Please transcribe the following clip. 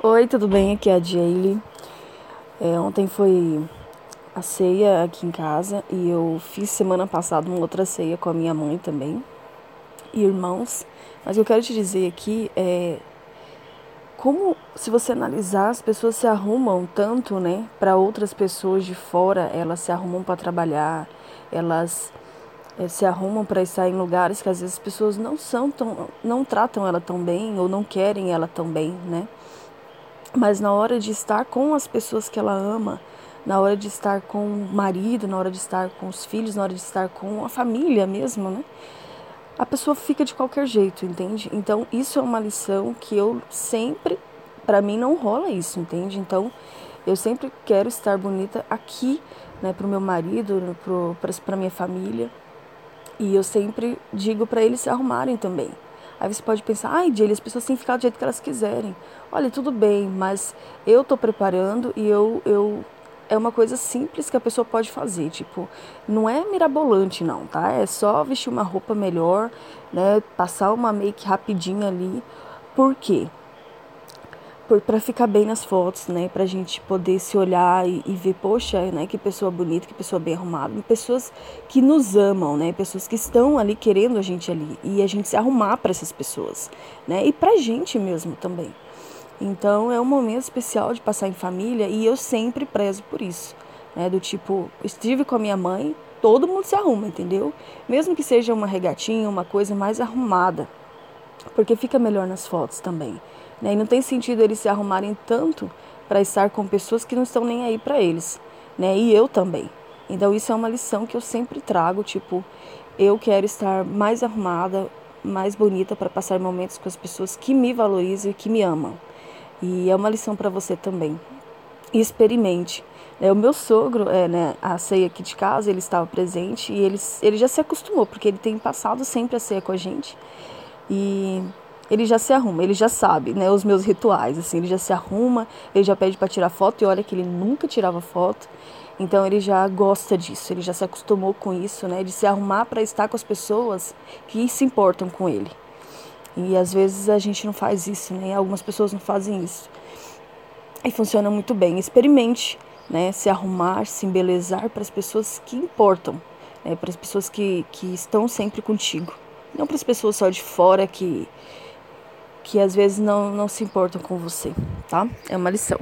Oi, tudo bem? Aqui é a Jaylee. É, ontem foi a ceia aqui em casa e eu fiz semana passada uma outra ceia com a minha mãe também e irmãos. Mas eu quero te dizer aqui é como, se você analisar, as pessoas se arrumam tanto, né, para outras pessoas de fora, elas se arrumam para trabalhar, elas é, se arrumam para estar em lugares que às vezes as pessoas não são tão, não tratam ela tão bem ou não querem ela tão bem, né? Mas na hora de estar com as pessoas que ela ama, na hora de estar com o marido, na hora de estar com os filhos, na hora de estar com a família mesmo, né? a pessoa fica de qualquer jeito, entende? Então, isso é uma lição que eu sempre, para mim não rola isso, entende? Então, eu sempre quero estar bonita aqui, né, pro meu marido, pro, pra, minha família. E eu sempre digo para eles se arrumarem também. Aí você pode pensar, ai, Jay, as pessoas têm que ficar do jeito que elas quiserem. Olha, tudo bem, mas eu tô preparando e eu, eu é uma coisa simples que a pessoa pode fazer, tipo, não é mirabolante não, tá? É só vestir uma roupa melhor, né, passar uma make rapidinho ali. Por quê? Por, pra ficar bem nas fotos, né? Pra gente poder se olhar e, e, ver, poxa, né? Que pessoa bonita, que pessoa bem arrumada. Pessoas que nos amam, né? Pessoas que estão ali querendo a gente ali. E a gente se arrumar para essas pessoas, né? E pra gente mesmo também. Então é um momento especial de passar em família e eu sempre prezo por isso. Né? Do tipo, estive com a minha mãe, todo mundo se arruma, entendeu? Mesmo que seja uma regatinha, uma coisa mais arrumada, porque fica melhor nas fotos também. Né? E não tem sentido eles se arrumarem tanto para estar com pessoas que não estão nem aí para eles, né? E eu também. Então isso é uma lição que eu sempre trago, tipo, eu quero estar mais arrumada, mais bonita para passar momentos com as pessoas que me valorizam e que me amam. E é uma lição para você também. Experimente. É, o meu sogro, é, né, a ceia aqui de casa, ele estava presente e ele, ele já se acostumou, porque ele tem passado sempre a ceia com a gente. E ele já se arruma, ele já sabe, né, os meus rituais, assim, ele já se arruma, ele já pede para tirar foto e olha que ele nunca tirava foto. Então ele já gosta disso, ele já se acostumou com isso, né, de se arrumar para estar com as pessoas que se importam com ele. E às vezes a gente não faz isso, né? Algumas pessoas não fazem isso. E funciona muito bem. Experimente, né? Se arrumar, se embelezar para as pessoas que importam, né? para as pessoas que, que estão sempre contigo. Não para as pessoas só de fora que, que às vezes não, não se importam com você, tá? É uma lição.